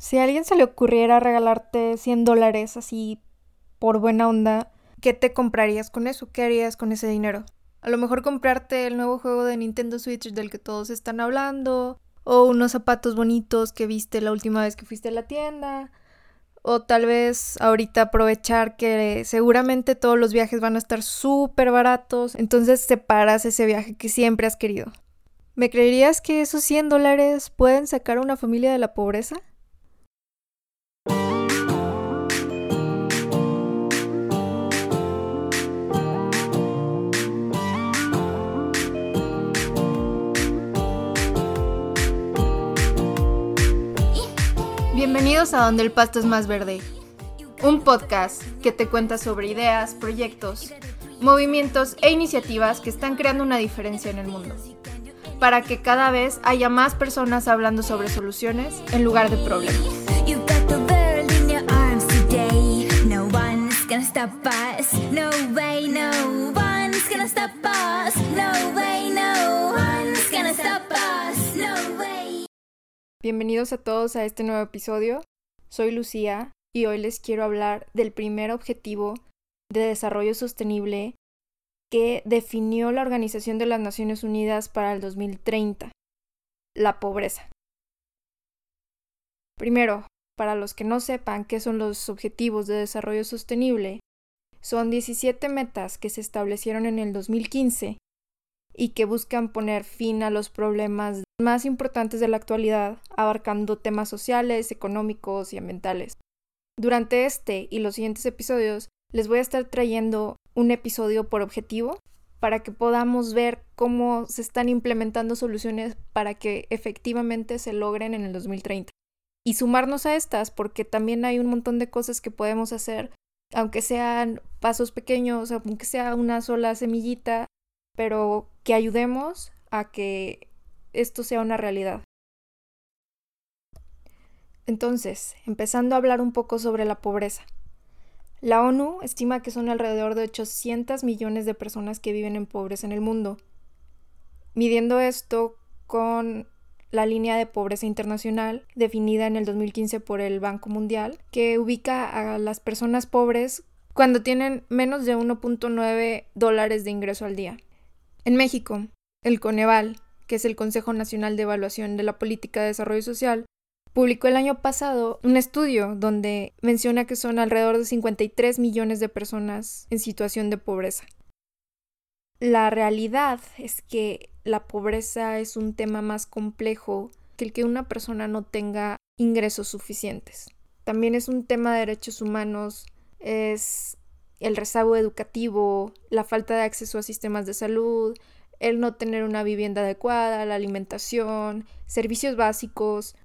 Si a alguien se le ocurriera regalarte 100 dólares así por buena onda, ¿qué te comprarías con eso? ¿Qué harías con ese dinero? A lo mejor comprarte el nuevo juego de Nintendo Switch del que todos están hablando, o unos zapatos bonitos que viste la última vez que fuiste a la tienda, o tal vez ahorita aprovechar que seguramente todos los viajes van a estar súper baratos, entonces separas ese viaje que siempre has querido. ¿Me creerías que esos 100 dólares pueden sacar a una familia de la pobreza? Bienvenidos a Donde el Pasto es más verde, un podcast que te cuenta sobre ideas, proyectos, movimientos e iniciativas que están creando una diferencia en el mundo, para que cada vez haya más personas hablando sobre soluciones en lugar de problemas. Bienvenidos a todos a este nuevo episodio. Soy Lucía y hoy les quiero hablar del primer objetivo de desarrollo sostenible que definió la Organización de las Naciones Unidas para el 2030, la pobreza. Primero, para los que no sepan qué son los objetivos de desarrollo sostenible, son 17 metas que se establecieron en el 2015 y que buscan poner fin a los problemas más importantes de la actualidad, abarcando temas sociales, económicos y ambientales. Durante este y los siguientes episodios les voy a estar trayendo un episodio por objetivo para que podamos ver cómo se están implementando soluciones para que efectivamente se logren en el 2030. Y sumarnos a estas porque también hay un montón de cosas que podemos hacer, aunque sean pasos pequeños, aunque sea una sola semillita, pero que ayudemos a que esto sea una realidad. Entonces, empezando a hablar un poco sobre la pobreza. La ONU estima que son alrededor de 800 millones de personas que viven en pobreza en el mundo. Midiendo esto con la línea de pobreza internacional definida en el 2015 por el Banco Mundial, que ubica a las personas pobres cuando tienen menos de 1.9 dólares de ingreso al día. En México, el Coneval, que es el Consejo Nacional de Evaluación de la Política de Desarrollo Social, publicó el año pasado un estudio donde menciona que son alrededor de 53 millones de personas en situación de pobreza. La realidad es que la pobreza es un tema más complejo que el que una persona no tenga ingresos suficientes. También es un tema de derechos humanos, es el rezago educativo, la falta de acceso a sistemas de salud, el no tener una vivienda adecuada, la alimentación, servicios básicos.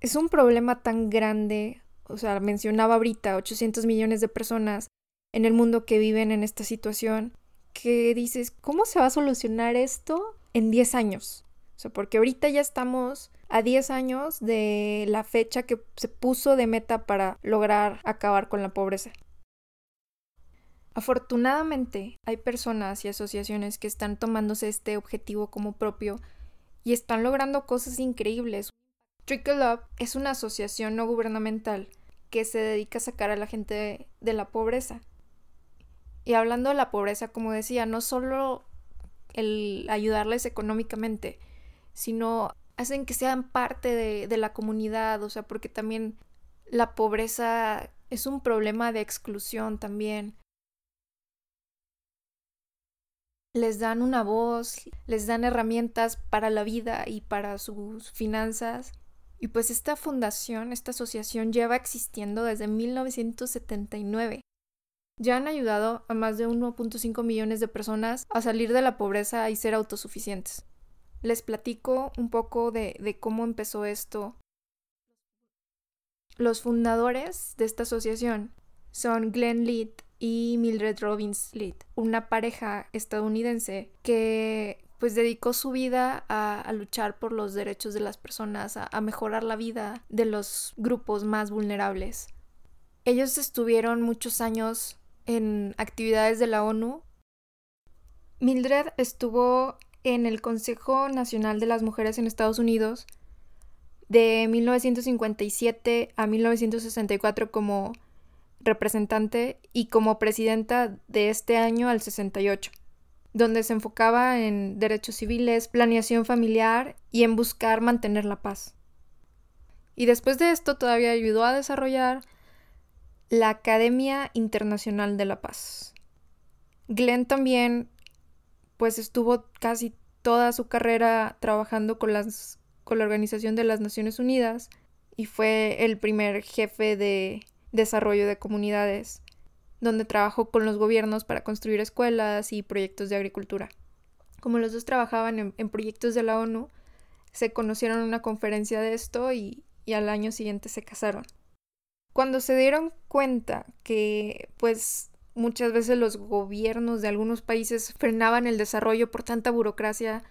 Es un problema tan grande, o sea, mencionaba ahorita 800 millones de personas en el mundo que viven en esta situación, que dices, ¿cómo se va a solucionar esto en 10 años? O sea, porque ahorita ya estamos a 10 años de la fecha que se puso de meta para lograr acabar con la pobreza. Afortunadamente, hay personas y asociaciones que están tomándose este objetivo como propio y están logrando cosas increíbles. Trickle Up es una asociación no gubernamental que se dedica a sacar a la gente de, la pobreza. Y hablando de la pobreza, como decía, no solo el ayudarles económicamente, sino hacen que sean parte de, de la comunidad, o sea, porque también la pobreza es un problema de exclusión también. Les dan una voz, les dan herramientas para la vida y para sus finanzas. Y pues esta fundación, esta asociación lleva existiendo desde 1979. Ya han ayudado a más de 1.5 millones de personas a salir de la pobreza y ser autosuficientes. Les platico un poco de, cómo empezó esto. Los fundadores de esta asociación son Glenn Lead y Mildred Robbins Lead, una pareja estadounidense que pues dedicó su vida a, luchar por los derechos de las personas, a, mejorar la vida de los grupos más vulnerables. Ellos estuvieron muchos años en actividades de la ONU. Mildred estuvo en el Consejo Nacional de las Mujeres en Estados Unidos de 1957 a 1964 como representante y como presidenta de este año al 68, donde se enfocaba en derechos civiles, planeación familiar y en buscar mantener la paz. Y después de esto todavía ayudó a desarrollar la Academia Internacional de la Paz. Glenn también pues estuvo casi toda su carrera trabajando con, las, con la Organización de las Naciones Unidas y fue el primer jefe de desarrollo de comunidades, donde trabajó con los gobiernos para construir escuelas y proyectos de agricultura. Como los dos trabajaban en, proyectos de la ONU, se conocieron en una conferencia de esto y, y al año siguiente se casaron. Cuando se dieron cuenta que pues muchas veces los gobiernos de algunos países frenaban el desarrollo por tanta burocracia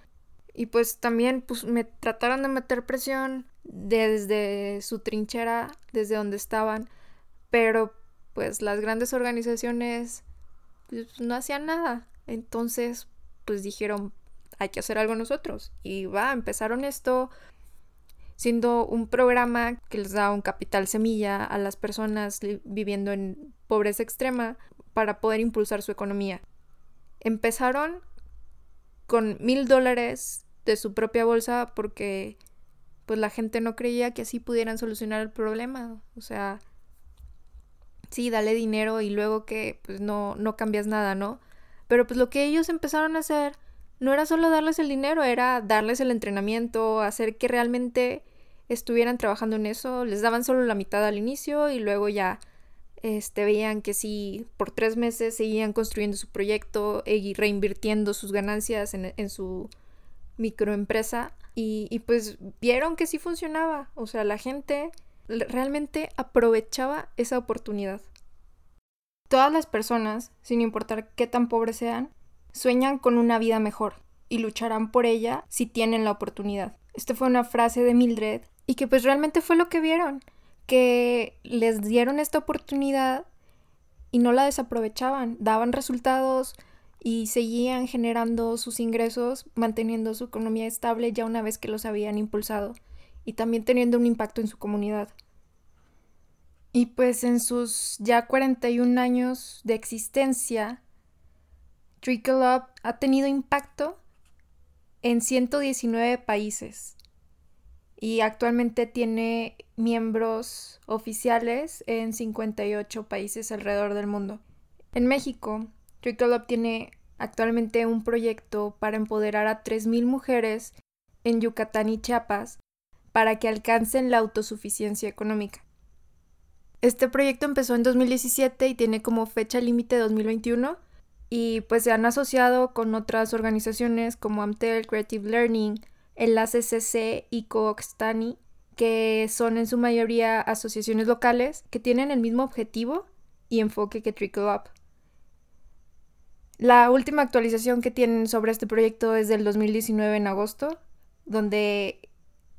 y pues también pues me trataron de meter presión desde su trinchera, desde donde estaban, pero pues las grandes organizaciones pues, no hacían nada. Entonces pues dijeron hay que hacer algo nosotros y va, empezaron esto siendo un programa que les da un capital semilla a las personas viviendo en pobreza extrema para poder impulsar su economía. Empezaron con mil dólares de su propia bolsa porque pues la gente no creía que así pudieran solucionar el problema. O sea, sí, dale dinero y luego que pues no, no cambias nada, ¿no? Pero pues lo que ellos empezaron a hacer no era solo darles el dinero, era darles el entrenamiento, hacer que realmente estuvieran trabajando en eso. Les daban solo la mitad al inicio y luego ya este, veían que si por tres meses seguían construyendo su proyecto y reinvirtiendo sus ganancias en, su microempresa y pues vieron que sí funcionaba. O sea, la gente realmente aprovechaba esa oportunidad. Todas las personas, sin importar qué tan pobres sean, sueñan con una vida mejor y lucharán por ella si tienen la oportunidad. Esta fue una frase de Mildred y que pues realmente fue lo que vieron, que les dieron esta oportunidad y no la desaprovechaban, daban resultados y seguían generando sus ingresos, manteniendo su economía estable ya una vez que los habían impulsado y también teniendo un impacto en su comunidad. Y pues en sus ya 41 años de existencia, Trickle Up ha tenido impacto en 119 países y actualmente tiene miembros oficiales en 58 países alrededor del mundo. En México, Trickle Up tiene actualmente un proyecto para empoderar a 3.000 mujeres en Yucatán y Chiapas para que alcancen la autosuficiencia económica. Este proyecto empezó en 2017 y tiene como fecha límite 2021 y pues se han asociado con otras organizaciones como Amtel Creative Learning, el ACCC y Coxtani, que son en su mayoría asociaciones locales que tienen el mismo objetivo y enfoque que Trickle Up. La última actualización que tienen sobre este proyecto es del 2019 en agosto, donde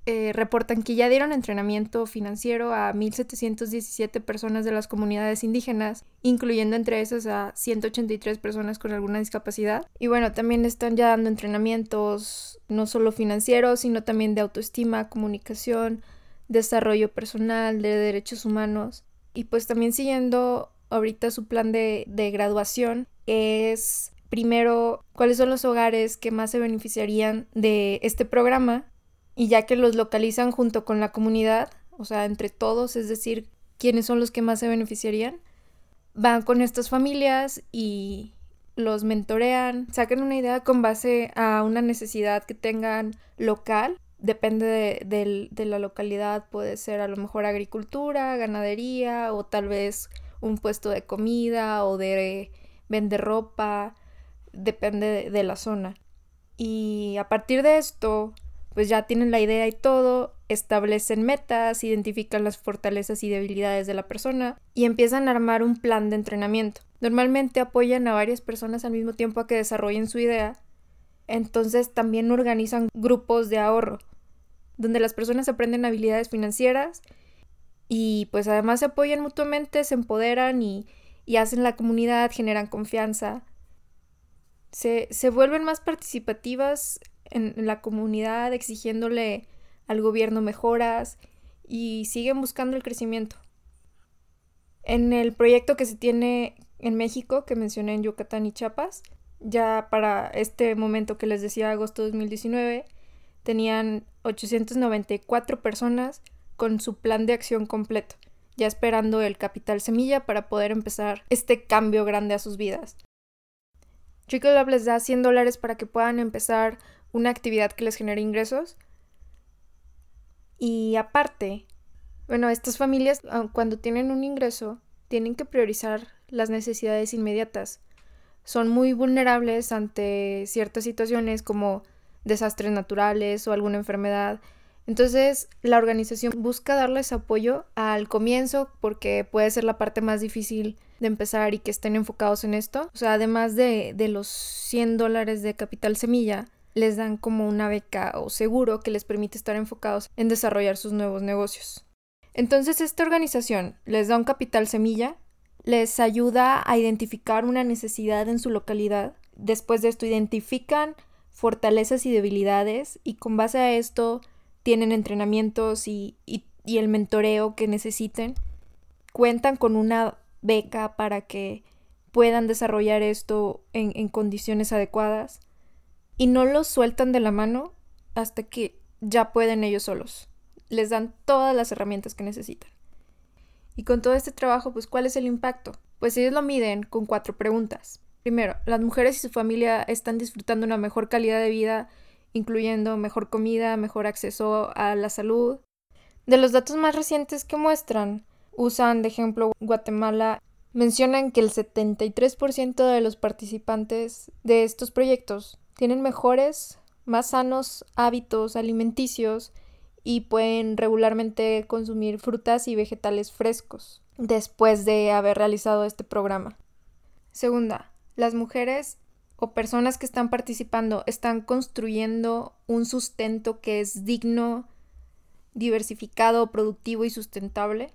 eh, reportan que ya dieron entrenamiento financiero a 1.717 personas de las comunidades indígenas, incluyendo entre esas a 183 personas con alguna discapacidad. Y bueno, también están ya dando entrenamientos no solo financieros, sino también de autoestima, comunicación, desarrollo personal, de derechos humanos. Y pues también siguiendo ahorita su plan de, de graduación es primero cuáles son los hogares que más se beneficiarían de este programa y ya que los localizan junto con la comunidad, o sea, entre todos, es decir, quiénes son los que más se beneficiarían, van con estas familias y los mentorean, sacan una idea con base a una necesidad que tengan local, depende de, de, la localidad, puede ser a lo mejor agricultura, ganadería o tal vez un puesto de comida o de vender ropa, depende de la zona. Y a partir de esto, pues ya tienen la idea y todo, establecen metas, identifican las fortalezas y debilidades de la persona y empiezan a armar un plan de entrenamiento. Normalmente apoyan a varias personas al mismo tiempo a que desarrollen su idea, entonces también organizan grupos de ahorro, donde las personas aprenden habilidades financieras y pues además se apoyan mutuamente, se empoderan y, y hacen la comunidad, generan confianza. Se, se vuelven más participativas en la comunidad exigiéndole al gobierno mejoras y siguen buscando el crecimiento. En el proyecto que se tiene en México, que mencioné en Yucatán y Chiapas, ya para este momento que les decía, agosto de 2019, tenían 894 personas con su plan de acción completo, ya esperando el capital semilla para poder empezar este cambio grande a sus vidas. Chico Lab les da 100 dólares para que puedan empezar una actividad que les genere ingresos. Y aparte, bueno, estas familias ah, cuando tienen un ingreso tienen que priorizar las necesidades inmediatas. Son muy vulnerables ante ciertas situaciones como desastres naturales o alguna enfermedad. Entonces, la organización busca darles apoyo al comienzo porque puede ser la parte más difícil de empezar y que estén enfocados en esto. O sea, además de, de los 100 dólares de capital semilla, les dan como una beca o seguro que les permite estar enfocados en desarrollar sus nuevos negocios. Entonces, esta organización les da un capital semilla, les ayuda a identificar una necesidad en su localidad. Después de esto, identifican fortalezas y debilidades y con base a esto tienen entrenamientos y, el mentoreo que necesiten. Cuentan con una beca para que puedan desarrollar esto en, en condiciones adecuadas y no los sueltan de la mano hasta que ya pueden ellos solos. Les dan todas las herramientas que necesitan. Y con todo este trabajo, pues, ¿cuál es el impacto? Pues ellos lo miden con cuatro preguntas. Primero, las mujeres y su familia están disfrutando una mejor calidad de vida, incluyendo mejor comida, mejor acceso a la salud. De los datos más recientes que muestran, usan de ejemplo Guatemala, mencionan que el 73% de los participantes de estos proyectos tienen mejores, más sanos hábitos alimenticios y pueden regularmente consumir frutas y vegetales frescos después de haber realizado este programa. Segunda, las mujeres o personas que están participando están construyendo un sustento que es digno, diversificado, productivo y sustentable.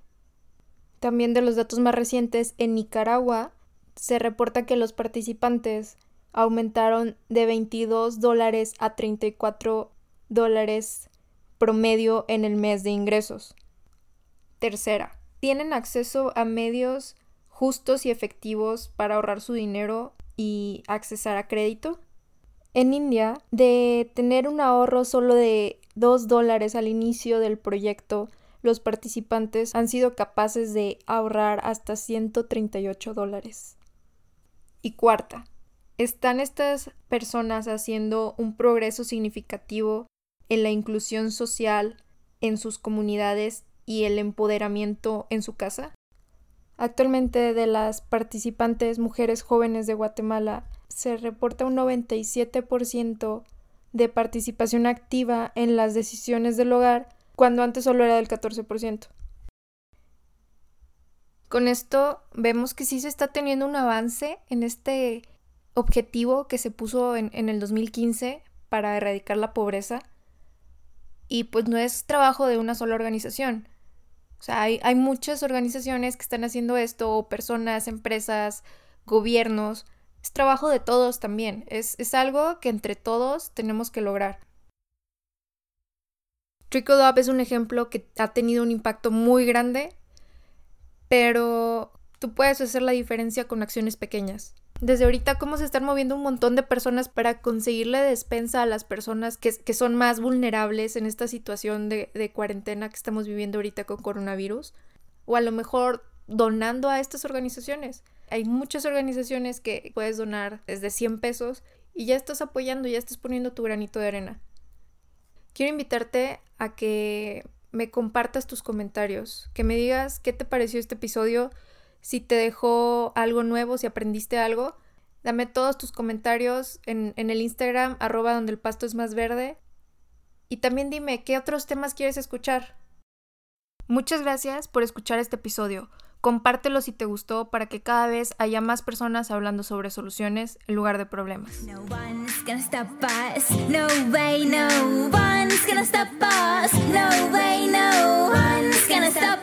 También de los datos más recientes, en Nicaragua se reporta que los participantes aumentaron de 22 dólares a 34 dólares promedio en el mes de ingresos. Tercera, tienen acceso a medios justos y efectivos para ahorrar su dinero y accesar a crédito. En India, de tener un ahorro solo de 2 dólares al inicio del proyecto, los participantes han sido capaces de ahorrar hasta 138 dólares. Y cuarta, ¿están estas personas haciendo un progreso significativo en la inclusión social en sus comunidades y el empoderamiento en su casa? Actualmente de las participantes mujeres jóvenes de Guatemala se reporta un 97% de participación activa en las decisiones del hogar, cuando antes solo era del 14%. Con esto vemos que sí se está teniendo un avance en este objetivo que se puso en, en el 2015 para erradicar la pobreza. Y pues no es trabajo de una sola organización. O sea, hay, muchas organizaciones que están haciendo esto, personas, empresas, gobiernos. Es trabajo de todos también. Es, es algo que entre todos tenemos que lograr. Trickle Up es un ejemplo que ha tenido un impacto muy grande, pero tú puedes hacer la diferencia con acciones pequeñas desde ahorita cómo se están moviendo un montón de personas para conseguirle despensa a las personas que, son más vulnerables en esta situación de, de cuarentena que estamos viviendo ahorita con coronavirus. O a lo mejor donando a estas organizaciones. Hay muchas organizaciones que puedes donar desde 100 pesos y ya estás apoyando, ya estás poniendo tu granito de arena. Quiero invitarte a que me compartas tus comentarios, que me digas qué te pareció este episodio, si te dejó algo nuevo, si aprendiste algo. Dame todos tus comentarios en, en el Instagram, arroba donde el pasto es más verde. Y también dime qué otros temas quieres escuchar. Muchas gracias por escuchar este episodio. Compártelo si te gustó para que cada vez haya más personas hablando sobre soluciones en lugar de problemas. No one's gonna stop us. No way, no one's gonna stop us. No way, no one's gonna stop.